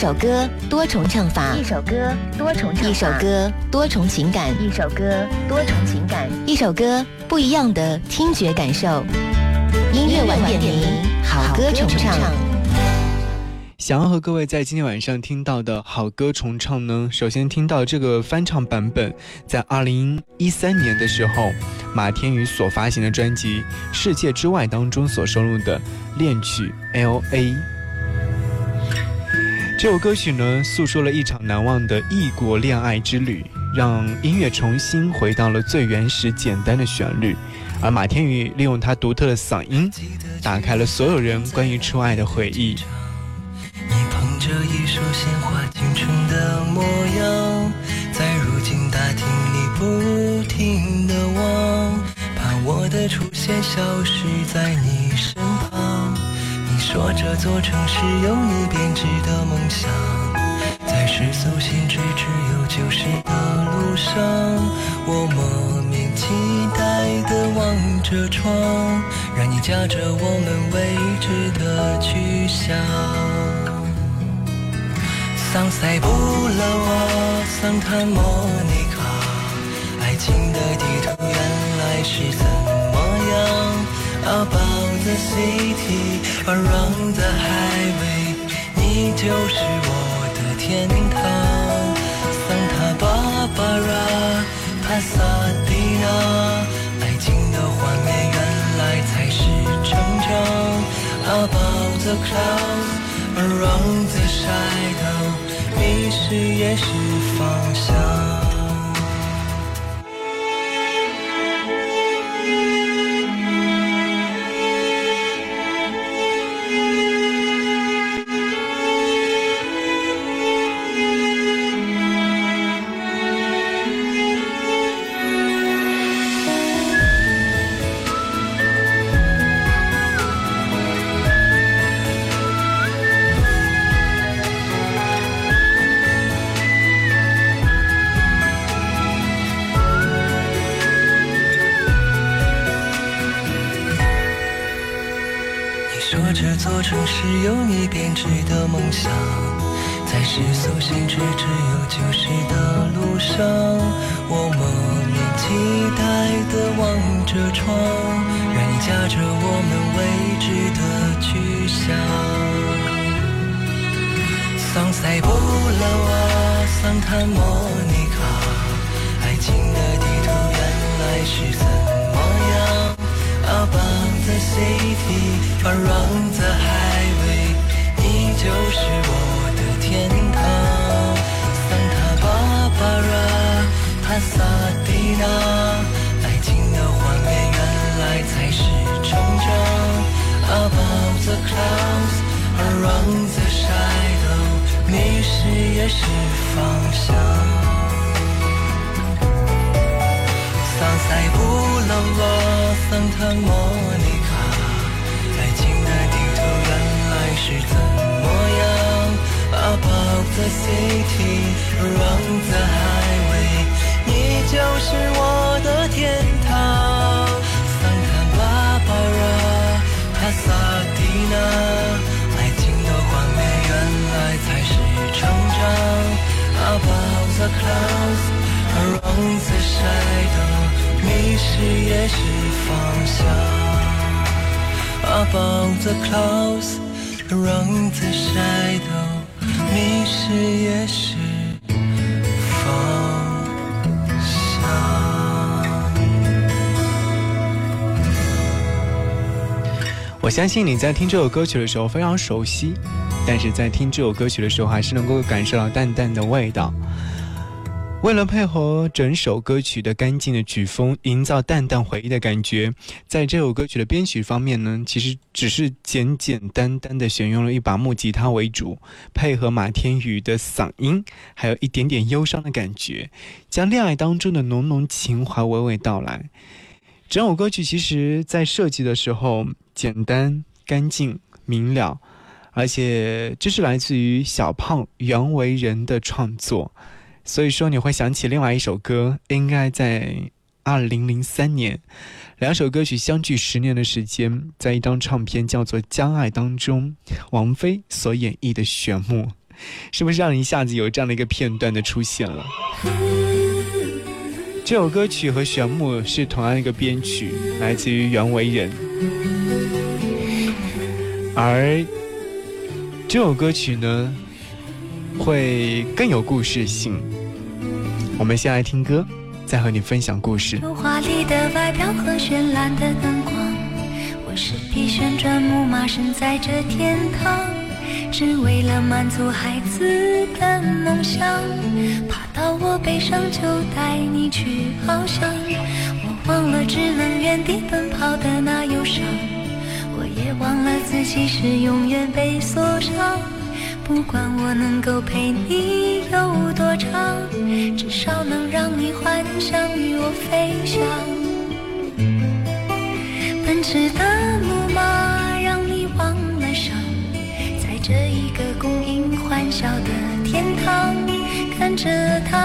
首歌多重唱法，一首歌多重唱法，一首歌多重情感，一首歌多重情感，一首歌不一样的听觉感受。音乐晚点名，好歌重唱。想要和各位在今天晚上听到的好歌重唱呢，首先听到这个翻唱版本，在二零一三年的时候，马天宇所发行的专辑《世界之外》当中所收录的恋曲 L A。这首歌曲呢，诉说了一场难忘的异国恋爱之旅，让音乐重新回到了最原始简单的旋律，而马天宇利用他独特的嗓音，打开了所有人关于初爱的回忆。捧着一束鲜花青春的模样，在如今大厅里不停的望，怕我的出现消失在。你说这座城市有你编织的梦想，在世俗限制只有旧时的路上，我莫名期待的望着窗，让你驾着我们未知的去向。桑塞布拉瓦，桑塔莫尼卡，爱情的地图原来是怎么 above the city around the highway 你就是我的天堂桑塔巴巴拉巴萨迪迦爱情的画面原来才是成长 above the clouds around the shadow，迷失也是方向有你编织的梦想，在世俗限制，只有九十的路上，我莫名期待的望着窗，任架着我们未知的去向。Sunset 不老啊，Sunset 摩尼卡，爱情的地图，原来是怎么样？Above the city，Around the hill。就是我的天堂。桑塔巴巴拉，帕萨蒂娜，爱情的画面原来才是成长。Above the clouds, around the shadow，迷失也是方向。桑塞布朗拉，桑。Around the highway，你就是我的天堂。桑坦巴博拉，卡萨蒂娜，爱情的画面，原来才是成长。Above the clouds，around the shadow，迷失也是方向。Above the clouds，around the shadow，迷失也是。我相信你在听这首歌曲的时候非常熟悉，但是在听这首歌曲的时候，还是能够感受到淡淡的味道。为了配合整首歌曲的干净的曲风，营造淡淡回忆的感觉，在这首歌曲的编曲方面呢，其实只是简简单单的选用了一把木吉他为主，配合马天宇的嗓音，还有一点点忧伤的感觉，将恋爱当中的浓浓情怀娓娓道来。整首歌曲其实在设计的时候简单、干净、明了，而且这是来自于小胖袁惟仁的创作。所以说你会想起另外一首歌，应该在二零零三年，两首歌曲相距十年的时间，在一张唱片叫做《将爱》当中，王菲所演绎的《玄木》。是不是让你一下子有这样的一个片段的出现了？这首歌曲和玄木是同样一个编曲，来自于袁惟仁，而这首歌曲呢，会更有故事性。我们先来听歌，再和你分享故事。华丽的外表和绚烂的灯光，我是匹旋转木马，身在这天堂，只为了满足孩子的梦想。爬到我背上就带你去翱翔，我忘了只能原地奔跑的那忧伤，我也忘了自己是永远被锁上。不管我能够陪你有多长，至少能让你幻想与我飞翔。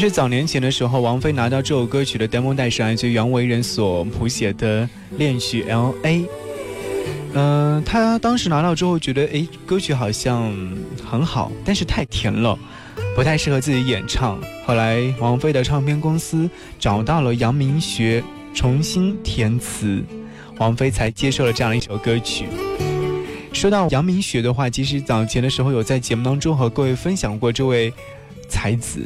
实早年前的时候，王菲拿到这首歌曲的 demo 带是来自袁惟仁所谱写的恋曲 L A。嗯，他当时拿到之后觉得，哎，歌曲好像很好，但是太甜了。不太适合自己演唱。后来，王菲的唱片公司找到了杨明学重新填词，王菲才接受了这样一首歌曲。说到杨明学的话，其实早前的时候有在节目当中和各位分享过这位才子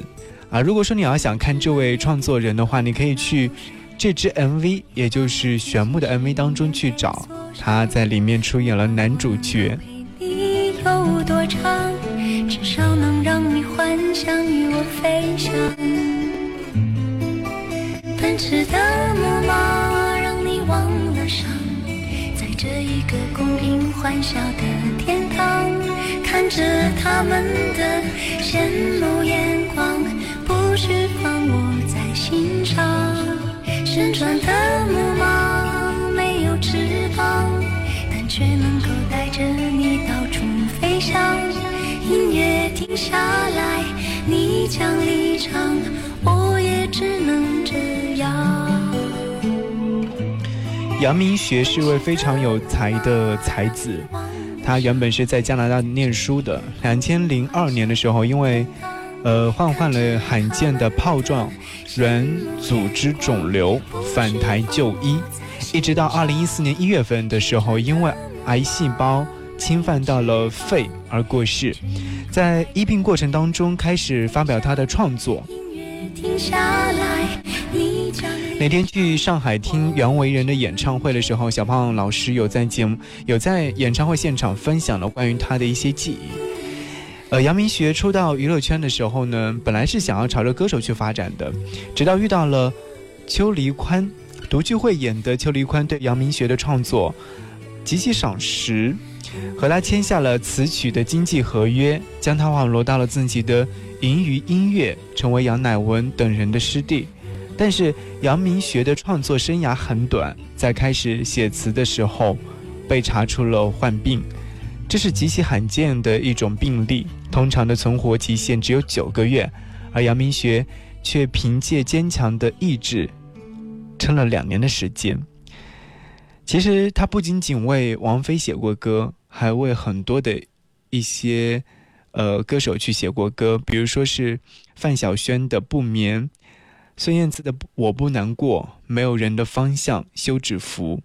啊。如果说你要想看这位创作人的话，你可以去这支 MV，也就是玄木的 MV 当中去找，他在里面出演了男主角。至少能让你幻想与我飞翔，奔驰的木马让你忘了伤，在这一个公平欢笑的天堂，看着他们的羡慕眼光，不需放我在心上。旋转的木马没有翅膀，但却能够带着你到处飞翔。音乐停下来，你将离场，我也只能这样。杨明学是位非常有才的才子，他原本是在加拿大念书的。两千零二年的时候，因为呃患患了罕见的泡状软组织肿瘤，返台就医，一直到二零一四年一月份的时候，因为癌细胞。侵犯到了肺而过世，在医病过程当中开始发表他的创作。那天去上海听袁惟仁的演唱会的时候，小胖老师有在节目有在演唱会现场分享了关于他的一些记忆。呃，杨明学出道娱乐圈的时候呢，本来是想要朝着歌手去发展的，直到遇到了邱黎宽，独具慧眼的邱黎宽对杨明学的创作极其赏识。和他签下了词曲的经济合约，将他网罗到了自己的银鱼音乐，成为杨乃文等人的师弟。但是杨明学的创作生涯很短，在开始写词的时候，被查出了患病，这是极其罕见的一种病例，通常的存活期限只有九个月，而杨明学却凭借坚强的意志，撑了两年的时间。其实他不仅仅为王菲写过歌。还为很多的一些呃歌手去写过歌，比如说是范晓萱的《不眠》，孙燕姿的《我不难过》，没有人的方向，休止符，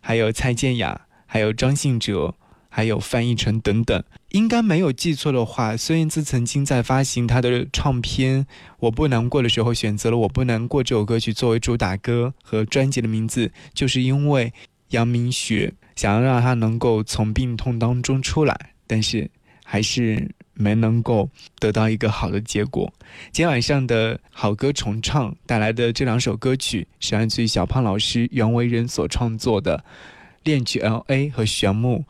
还有蔡健雅，还有张信哲，还有翻译成等等。应该没有记错的话，孙燕姿曾经在发行她的唱片《我不难过》的时候，选择了《我不难过》这首歌曲作为主打歌和专辑的名字，就是因为杨明学。想要让他能够从病痛当中出来，但是还是没能够得到一个好的结果。今天晚上的好歌重唱带来的这两首歌曲，是来自于小胖老师袁惟仁所创作的《恋曲 L A》和《玄木》。